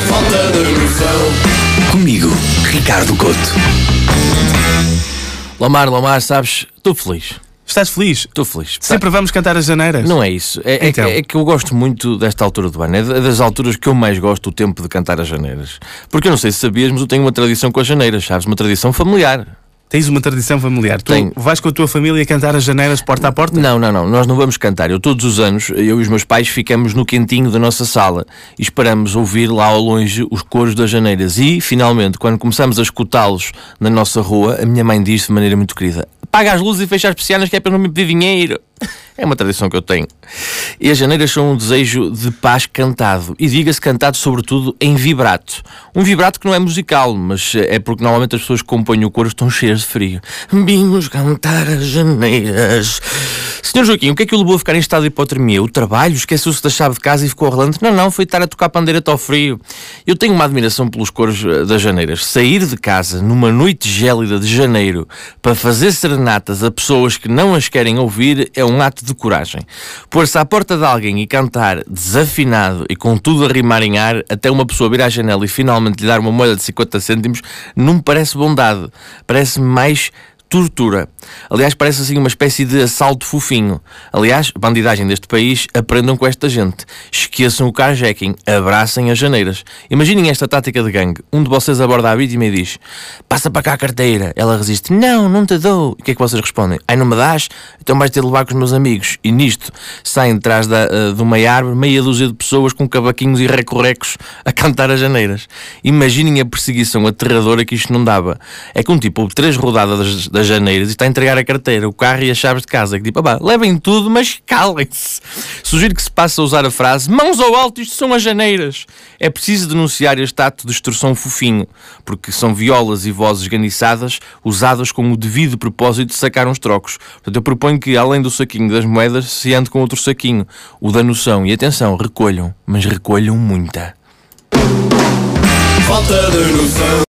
falta de noção. Comigo, Ricardo Couto. Lamar, Lamar, sabes, estou feliz. Estás feliz? Estou feliz. Sempre vamos cantar as janeiras? Não é isso. É, é Então. que, é que eu gosto muito desta altura do ano. É da- das alturas que eu mais gosto o tempo de cantar as janeiras. Porque eu não sei se sabias, mas eu tenho uma tradição com as janeiras, sabes? Uma tradição familiar. Tens uma tradição familiar. Tu Tenho. vais com a tua família cantar as janeiras porta a porta? Não, não, não. Nós não vamos cantar. Eu todos os anos, eu e os meus pais ficamos no quentinho da nossa sala e esperamos ouvir lá ao longe os coros das janeiras. E, finalmente, quando começamos a escutá-los na nossa rua, a minha mãe diz de maneira muito querida: apaga as luzes e fecha as persianas que é para não me pedir dinheiro. É uma tradição que eu tenho. E as janeiras são um desejo de paz cantado. E diga-se cantado, sobretudo, em vibrato. Um vibrato que não é musical, mas é porque normalmente as pessoas que compõem o coro estão cheias de frio. Vimos cantar as janeiras. Senhor Joaquim, o que é que o levou a ficar em estado de hipotermia? O trabalho? Esqueceu-se da chave de casa e ficou relante? Não, não, foi estar a tocar pandeireta ao frio. Eu tenho uma admiração pelos coros eh, das janeiras. Sair de casa numa noite gélida de janeiro para fazer serenatas a pessoas que não as querem ouvir é um ato de coragem. Pôr-se à porta de alguém e cantar desafinado e com tudo a rimar em ar até uma pessoa vir à janela e finalmente lhe dar uma moeda de 50 cêntimos não me parece bondade. Parece mais tortura. Aliás, parece assim uma espécie de assalto fofinho. Aliás, bandidagem deste país, aprendam com esta gente. Esqueçam o carjacking, abracem as janeiras. Imaginem esta tática de gangue. Um de vocês aborda a vítima e diz: Passa para cá a carteira. Ela resiste: Não, não te dou. E o que é que vocês respondem? Ai, não me dás? Então vais ter de levar com os meus amigos. E nisto saem de da, eh, de uma árvore meia dúzia de pessoas com cavaquinhos e recorrecos a cantar as janeiras. Imaginem a perseguição aterradora que isto não dava. É que um tipo três rodadas das, das janeiras e está a entregar a carteira, o carro e as chaves de casa. Que tipo, "Ah, levem tudo, mas calem-se. Sugiro que se passe a usar a frase mãos ao alto, isto são as janeiras. É preciso denunciar este ato de extorsão fofinho, porque são violas e vozes ganiçadas usadas com o devido propósito de sacar uns trocos. Portanto, eu proponho que, além do saquinho das moedas, se ande com outro saquinho, o da noção. E atenção, recolham, mas recolham muita. Falta de noção.